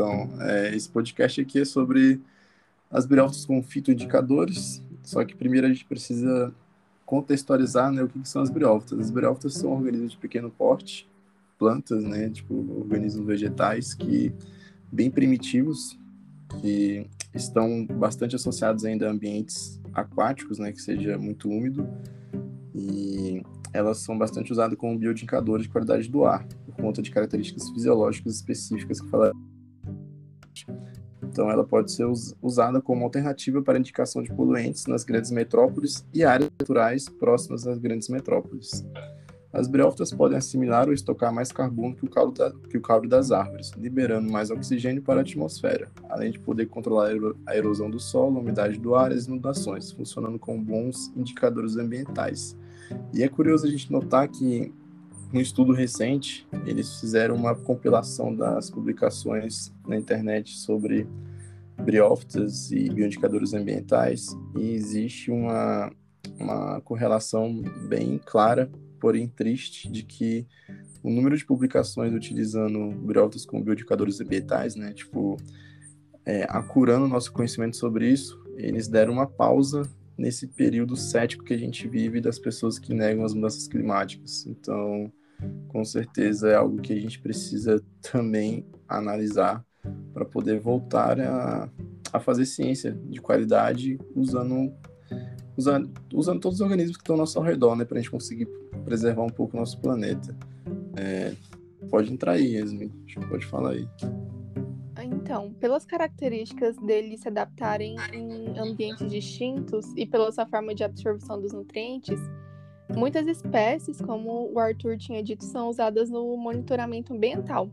Então, é, esse podcast aqui é sobre as briófitas com fitoindicadores, só que primeiro a gente precisa contextualizar né, o que, que são as briófitas. As briófitas são organismos de pequeno porte, plantas, né, tipo organismos vegetais que bem primitivos, que estão bastante associados ainda a ambientes aquáticos, né, que seja muito úmido, e elas são bastante usadas como bioindicadores de qualidade do ar, por conta de características fisiológicas específicas que fala então, ela pode ser usada como alternativa para indicação de poluentes nas grandes metrópoles e áreas naturais próximas às grandes metrópoles. As briófitas podem assimilar ou estocar mais carbono que o, caule da, que o caule das árvores, liberando mais oxigênio para a atmosfera, além de poder controlar a erosão do solo, a umidade do ar e as inundações, funcionando como bons indicadores ambientais. E é curioso a gente notar que, num estudo recente, eles fizeram uma compilação das publicações na internet sobre briófitas e bioindicadores ambientais, e existe uma, uma correlação bem clara porém triste, de que o número de publicações utilizando briófitas como bioindicadores ambientais, né, tipo, é, acurando nosso conhecimento sobre isso, eles deram uma pausa nesse período cético que a gente vive das pessoas que negam as mudanças climáticas. Então, com certeza é algo que a gente precisa também analisar para poder voltar a, a fazer ciência de qualidade usando usando, usando todos os organismos que estão ao nosso redor, né, para a gente conseguir preservar um pouco o nosso planeta. É, pode entrar aí, Yasmin, pode falar aí. Então, pelas características deles se adaptarem em ambientes distintos e pela sua forma de absorção dos nutrientes, muitas espécies, como o Arthur tinha dito, são usadas no monitoramento ambiental.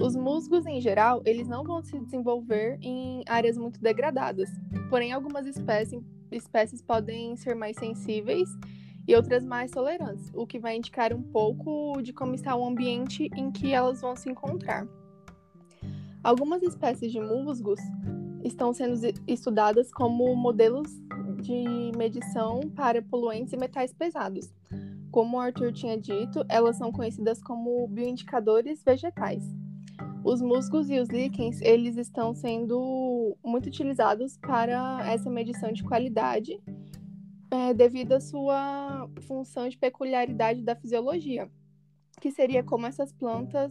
Os musgos, em geral, eles não vão se desenvolver em áreas muito degradadas, porém algumas espécies, espécies podem ser mais sensíveis e outras mais tolerantes, o que vai indicar um pouco de como está o ambiente em que elas vão se encontrar. Algumas espécies de musgos estão sendo estudadas como modelos de medição para poluentes e metais pesados. Como o Arthur tinha dito, elas são conhecidas como bioindicadores vegetais. Os musgos e os líquens, eles estão sendo muito utilizados para essa medição de qualidade é, devido à sua função de peculiaridade da fisiologia, que seria como essas plantas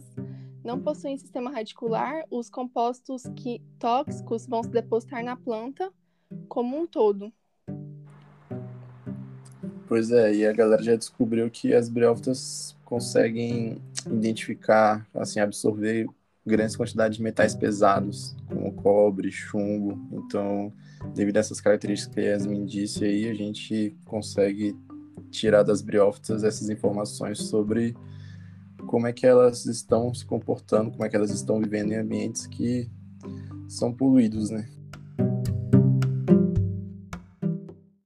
não possuem sistema radicular, os compostos que, tóxicos vão se depositar na planta como um todo. Pois é, e a galera já descobriu que as briófitas conseguem identificar, assim, absorver grandes quantidades de metais pesados, como cobre, chumbo. Então, devido a essas características que a Yasmin disse aí, a gente consegue tirar das briófitas essas informações sobre como é que elas estão se comportando, como é que elas estão vivendo em ambientes que são poluídos, né?